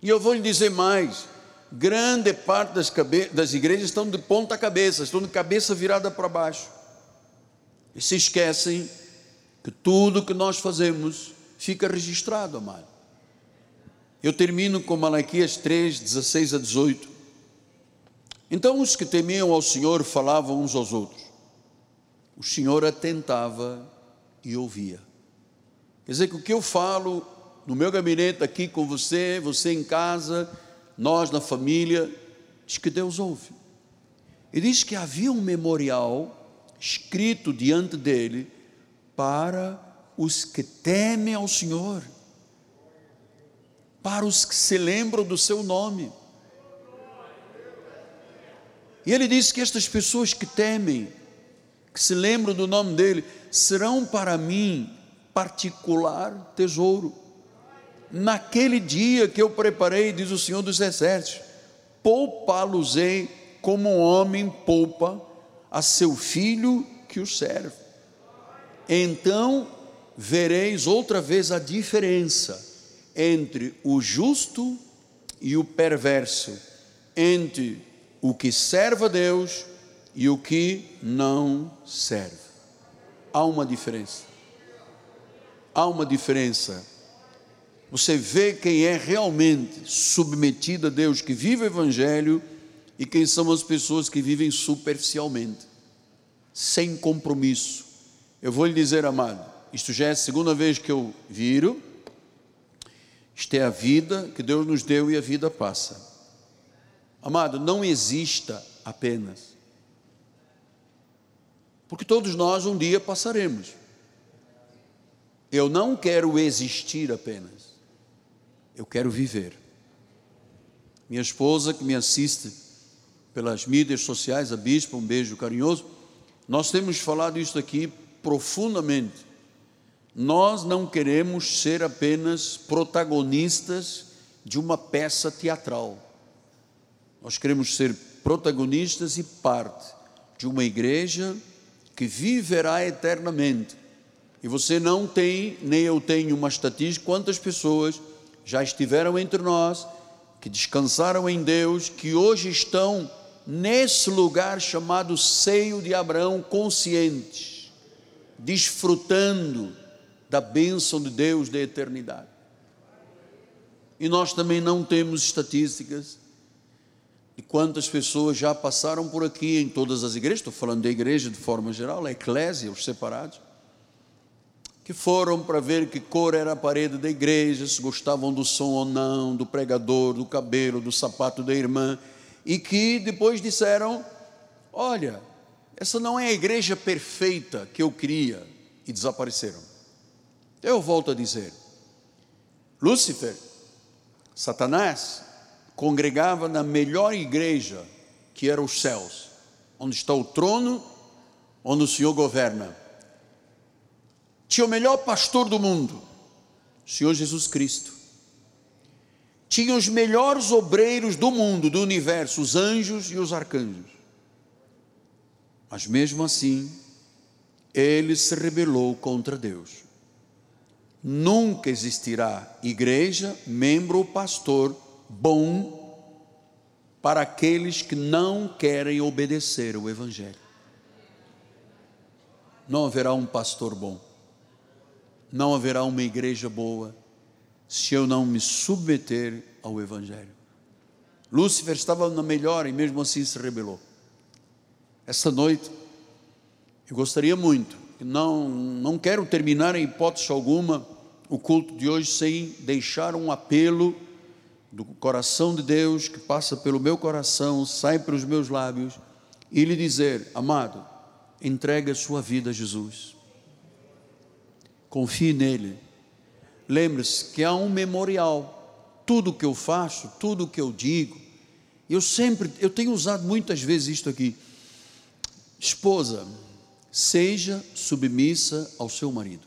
E eu vou lhe dizer mais: grande parte das, das igrejas estão de ponta cabeça, estão de cabeça virada para baixo. E se esquecem que tudo que nós fazemos fica registrado, amado. Eu termino com Malaquias 3, 16 a 18. Então os que temiam ao Senhor falavam uns aos outros. O Senhor atentava e ouvia. Quer dizer que o que eu falo no meu gabinete aqui com você, você em casa, nós na família, diz que Deus ouve. E diz que havia um memorial escrito diante dele para os que temem ao Senhor, para os que se lembram do seu nome. E ele diz que estas pessoas que temem, que se lembram do nome dele, serão para mim particular tesouro. Naquele dia que eu preparei, diz o Senhor dos Exércitos, poupá-los-ei como um homem poupa a seu filho que o serve. Então vereis outra vez a diferença entre o justo e o perverso, entre o que serve a Deus e o que não serve. Há uma diferença. Há uma diferença você vê quem é realmente submetido a Deus, que vive o Evangelho, e quem são as pessoas que vivem superficialmente, sem compromisso. Eu vou lhe dizer, amado, isto já é a segunda vez que eu viro, isto é a vida que Deus nos deu e a vida passa. Amado, não exista apenas, porque todos nós um dia passaremos. Eu não quero existir apenas eu quero viver. Minha esposa, que me assiste pelas mídias sociais, a bispa, um beijo carinhoso, nós temos falado isso aqui profundamente. Nós não queremos ser apenas protagonistas de uma peça teatral. Nós queremos ser protagonistas e parte de uma igreja que viverá eternamente. E você não tem, nem eu tenho uma estatística, quantas pessoas já estiveram entre nós, que descansaram em Deus, que hoje estão nesse lugar chamado seio de Abraão, conscientes, desfrutando da bênção de Deus da eternidade. E nós também não temos estatísticas de quantas pessoas já passaram por aqui em todas as igrejas, estou falando da igreja de forma geral, a eclésia, os separados, que foram para ver que cor era a parede da igreja, se gostavam do som ou não, do pregador, do cabelo, do sapato da irmã, e que depois disseram: Olha, essa não é a igreja perfeita que eu queria, e desapareceram. Eu volto a dizer: Lúcifer, Satanás, congregava na melhor igreja, que era os céus, onde está o trono, onde o Senhor governa tinha o melhor pastor do mundo, o Senhor Jesus Cristo. Tinha os melhores obreiros do mundo, do universo, os anjos e os arcanjos. Mas mesmo assim, ele se rebelou contra Deus. Nunca existirá igreja, membro ou pastor bom para aqueles que não querem obedecer o Evangelho. Não haverá um pastor bom não haverá uma igreja boa se eu não me submeter ao Evangelho. Lúcifer estava na melhor e mesmo assim se rebelou. Esta noite, eu gostaria muito, não, não quero terminar em hipótese alguma o culto de hoje sem deixar um apelo do coração de Deus que passa pelo meu coração, sai pelos meus lábios e lhe dizer: amado, entregue a sua vida a Jesus. Confie nele. Lembre-se que há um memorial. Tudo que eu faço, tudo que eu digo, Eu sempre, eu tenho usado muitas vezes isto aqui. Esposa, seja submissa ao seu marido.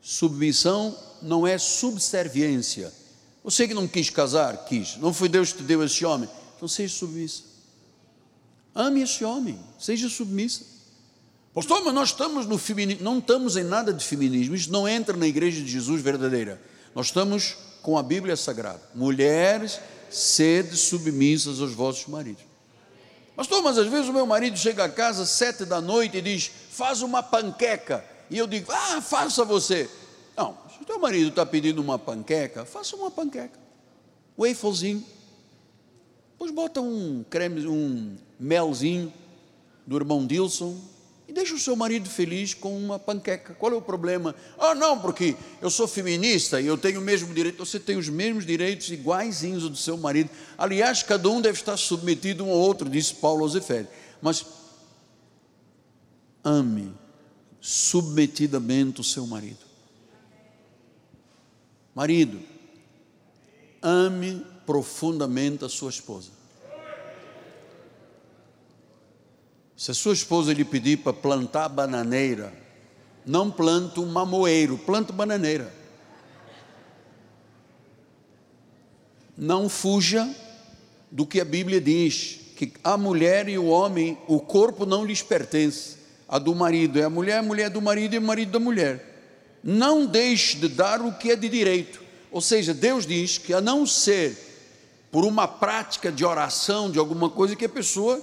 Submissão não é subserviência. Você que não quis casar, quis. Não foi Deus que te deu esse homem. Então seja submissa. Ame esse homem, seja submissa. Pastor, mas nós estamos no feminismo. Não estamos em nada de feminismo. Isso não entra na igreja de Jesus verdadeira. Nós estamos com a Bíblia Sagrada. Mulheres, sede submissas aos vossos maridos. Pastor, mas às vezes o meu marido chega a casa sete da noite e diz: faz uma panqueca. E eu digo: ah, faça você. Não, se o teu marido está pedindo uma panqueca, faça uma panqueca. Wafelzinho. Depois bota um creme, um melzinho do irmão Dilson, e deixa o seu marido feliz com uma panqueca. Qual é o problema? Ah, não, porque eu sou feminista e eu tenho o mesmo direito. Você tem os mesmos direitos iguaizinhos do seu marido. Aliás, cada um deve estar submetido um ao outro, disse Paulo aos. Mas ame submetidamente o seu marido. Marido, ame profundamente a sua esposa. Se a sua esposa lhe pedir para plantar bananeira, não planta um mamoeiro, planta bananeira. Não fuja do que a Bíblia diz, que a mulher e o homem, o corpo não lhes pertence. A do marido é a mulher, a mulher é do marido e o marido da mulher. Não deixe de dar o que é de direito. Ou seja, Deus diz que a não ser por uma prática de oração, de alguma coisa que a pessoa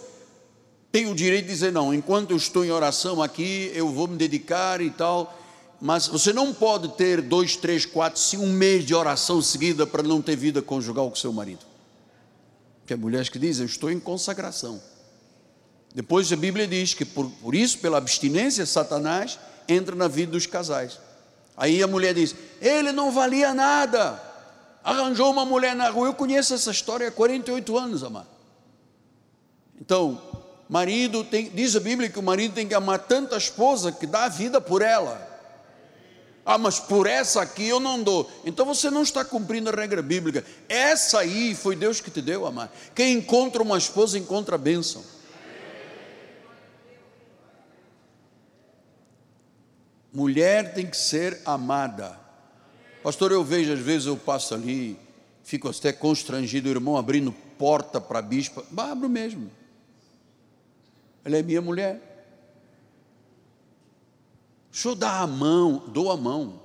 tem o direito de dizer, não, enquanto eu estou em oração aqui, eu vou me dedicar e tal. Mas você não pode ter dois, três, quatro, cinco, um mês de oração seguida para não ter vida conjugal com seu marido. Tem mulheres que dizem, eu estou em consagração. Depois a Bíblia diz que por, por isso, pela abstinência, Satanás entra na vida dos casais. Aí a mulher diz: ele não valia nada, arranjou uma mulher na rua. Eu conheço essa história há 48 anos, amado. Então, Marido tem, diz a Bíblia que o marido tem que amar tanto a esposa que dá a vida por ela. Ah, mas por essa aqui eu não dou. Então você não está cumprindo a regra bíblica. Essa aí foi Deus que te deu, amar. Quem encontra uma esposa encontra a bênção. Mulher tem que ser amada. Pastor, eu vejo, às vezes eu passo ali, fico até constrangido, o irmão abrindo porta para a bispa. Abro mesmo. Ela é minha mulher. O senhor dá a mão, dou a mão.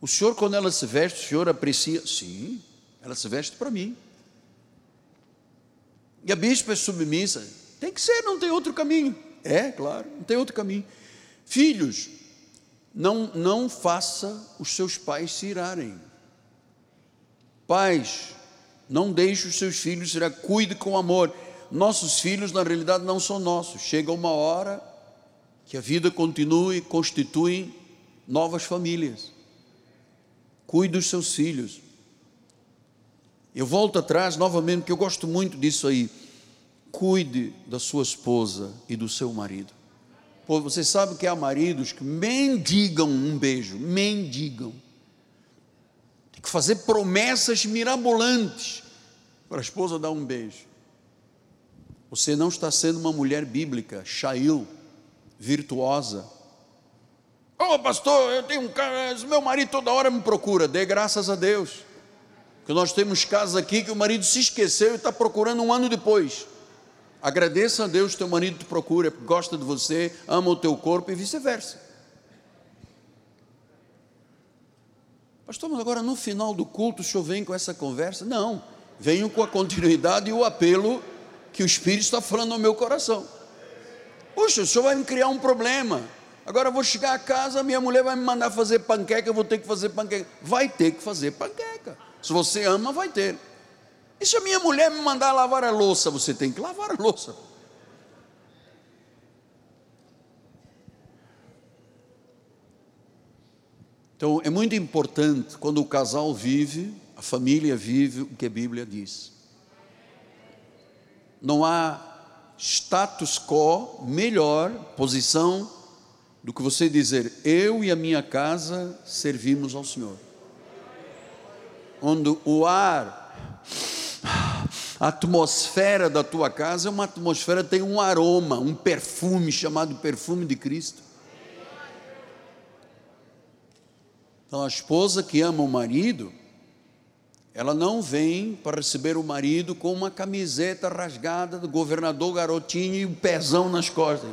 O senhor, quando ela se veste, o senhor aprecia? Sim, ela se veste para mim. E a bispa é submissa. Tem que ser, não tem outro caminho. É, claro, não tem outro caminho. Filhos, não, não faça os seus pais se irarem. Pais, não deixe os seus filhos se irarem. Cuide com amor nossos filhos na realidade não são nossos. Chega uma hora que a vida continue e constitui novas famílias. Cuide dos seus filhos. Eu volto atrás novamente, porque eu gosto muito disso aí. Cuide da sua esposa e do seu marido. Pô, você sabe que há maridos que mendigam um beijo, mendigam. Tem que fazer promessas mirabolantes para a esposa dar um beijo. Você não está sendo uma mulher bíblica, chail, virtuosa. Oh, pastor, eu tenho um cara, meu marido toda hora me procura. Dê graças a Deus. Que nós temos casos aqui que o marido se esqueceu e está procurando um ano depois. Agradeça a Deus que teu marido te procura, gosta de você, ama o teu corpo e vice-versa. Pastor, mas agora no final do culto o senhor vem com essa conversa? Não, venho com a continuidade e o apelo que o Espírito está falando no meu coração. Puxa, o senhor vai me criar um problema. Agora eu vou chegar a casa, minha mulher vai me mandar fazer panqueca, eu vou ter que fazer panqueca. Vai ter que fazer panqueca. Se você ama, vai ter. E se a minha mulher me mandar lavar a louça, você tem que lavar a louça. Então é muito importante quando o casal vive, a família vive o que a Bíblia diz não há status quo melhor posição do que você dizer: Eu e a minha casa servimos ao Senhor. Onde o ar A atmosfera da tua casa é uma atmosfera, tem um aroma, um perfume chamado perfume de Cristo. Então, a esposa que ama o marido, ela não vem para receber o marido com uma camiseta rasgada do governador garotinho e um pezão nas costas.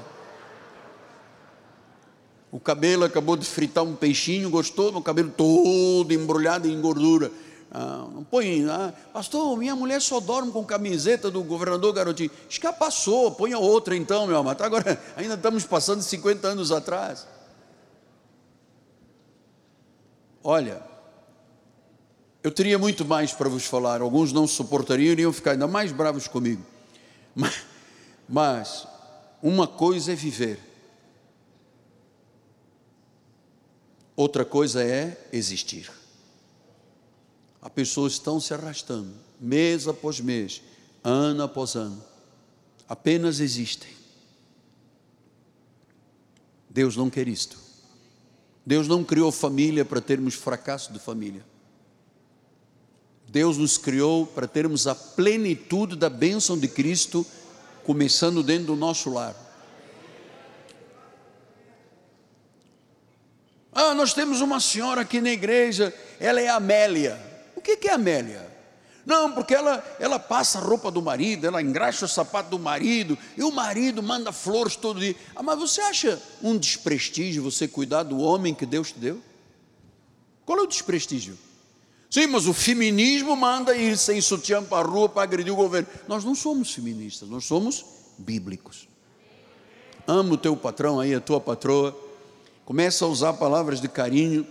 O cabelo acabou de fritar um peixinho, gostou, o cabelo todo embrulhado em gordura. Ah, não põe, ah, pastor, minha mulher só dorme com camiseta do governador garotinho. Já passou, ponha outra então, meu amado. Agora, ainda estamos passando 50 anos atrás. Olha, eu teria muito mais para vos falar, alguns não suportariam, iriam ficar ainda mais bravos comigo. Mas, mas uma coisa é viver, outra coisa é existir. As pessoas estão se arrastando, mês após mês, ano após ano, apenas existem. Deus não quer isto. Deus não criou família para termos fracasso de família. Deus nos criou para termos a plenitude da bênção de Cristo, começando dentro do nosso lar. Ah, nós temos uma senhora aqui na igreja, ela é Amélia. O que é Amélia? Não, porque ela, ela passa a roupa do marido, ela engraxa o sapato do marido, e o marido manda flores todo dia. Ah, mas você acha um desprestígio você cuidar do homem que Deus te deu? Qual é o desprestígio? Sim, mas o feminismo manda ir sem sutiã para a rua para agredir o governo. Nós não somos feministas, nós somos bíblicos. Amo o teu patrão aí, a tua patroa. Começa a usar palavras de carinho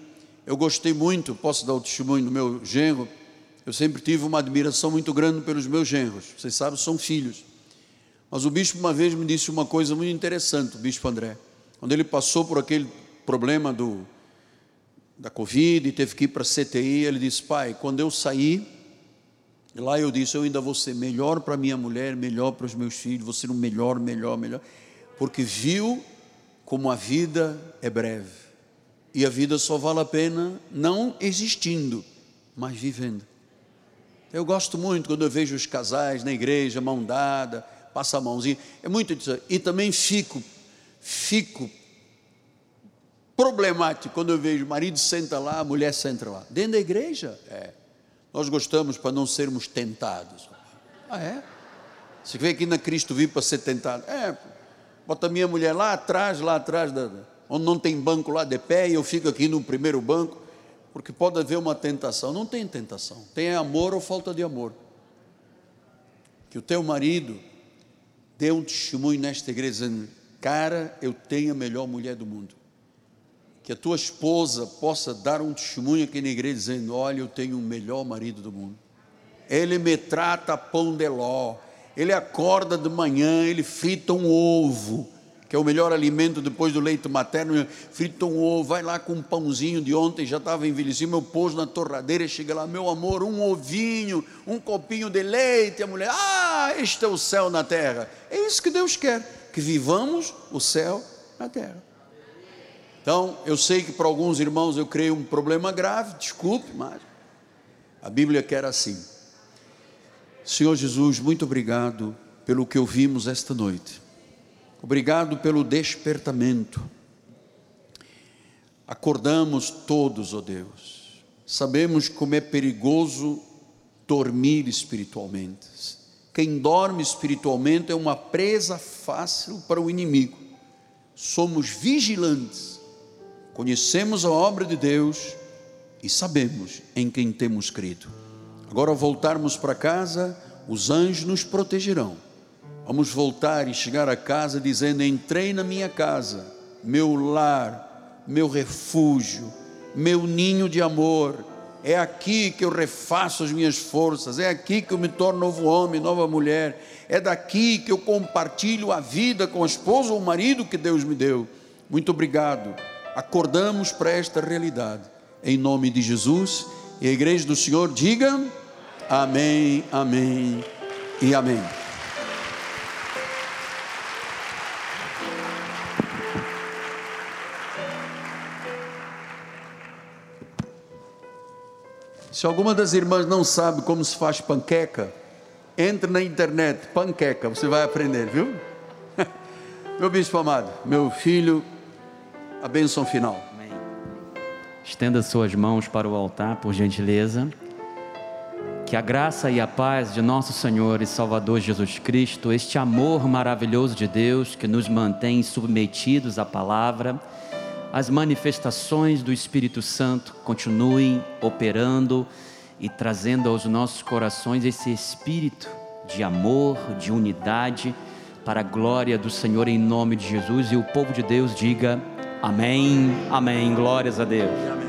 eu gostei muito, posso dar o testemunho do meu genro. Eu sempre tive uma admiração muito grande pelos meus genros. Vocês sabem, são filhos. Mas o bispo uma vez me disse uma coisa muito interessante, o bispo André. Quando ele passou por aquele problema do, da Covid e teve que ir para a CTI, ele disse: Pai, quando eu sair, lá eu disse: Eu ainda vou ser melhor para minha mulher, melhor para os meus filhos, vou ser o melhor, melhor, melhor. Porque viu como a vida é breve. E a vida só vale a pena não existindo, mas vivendo. Eu gosto muito quando eu vejo os casais na igreja, mão dada, passa a mãozinha. É muito isso. E também fico, fico problemático quando eu vejo marido senta lá, a mulher senta lá. Dentro da igreja? É. Nós gostamos para não sermos tentados. Ah, é? Você vê aqui na Cristo vive para ser tentado. É, bota minha mulher lá atrás, lá atrás da onde não tem banco lá de pé e eu fico aqui no primeiro banco, porque pode haver uma tentação. Não tem tentação, tem amor ou falta de amor. Que o teu marido dê um testemunho nesta igreja dizendo: Cara, eu tenho a melhor mulher do mundo. Que a tua esposa possa dar um testemunho aqui na igreja dizendo: Olha, eu tenho o melhor marido do mundo. Ele me trata pão de ló. Ele acorda de manhã, ele frita um ovo que é o melhor alimento depois do leite materno, frita um ovo, vai lá com um pãozinho de ontem, já estava envelhecido, eu pôs na torradeira, chega lá, meu amor, um ovinho, um copinho de leite, a mulher, ah, este é o céu na terra. É isso que Deus quer, que vivamos o céu na terra. Então, eu sei que para alguns irmãos eu creio um problema grave, desculpe, mas a Bíblia quer assim. Senhor Jesus, muito obrigado pelo que ouvimos esta noite. Obrigado pelo despertamento. Acordamos todos, ó oh Deus. Sabemos como é perigoso dormir espiritualmente. Quem dorme espiritualmente é uma presa fácil para o inimigo. Somos vigilantes, conhecemos a obra de Deus e sabemos em quem temos crido. Agora, ao voltarmos para casa, os anjos nos protegerão Vamos voltar e chegar a casa dizendo: Entrei na minha casa, meu lar, meu refúgio, meu ninho de amor. É aqui que eu refaço as minhas forças, é aqui que eu me torno novo homem, nova mulher. É daqui que eu compartilho a vida com a esposa ou o marido que Deus me deu. Muito obrigado. Acordamos para esta realidade. Em nome de Jesus e a igreja do Senhor diga: Amém, Amém e Amém. Se alguma das irmãs não sabe como se faz panqueca, Entre na internet, panqueca, você vai aprender, viu? Meu bispo amado, meu filho, a bênção final. Amém. Estenda suas mãos para o altar, por gentileza. Que a graça e a paz de nosso Senhor e Salvador Jesus Cristo, este amor maravilhoso de Deus que nos mantém submetidos à palavra, as manifestações do Espírito Santo continuem operando e trazendo aos nossos corações esse espírito de amor, de unidade, para a glória do Senhor em nome de Jesus. E o povo de Deus diga amém, amém. Glórias a Deus.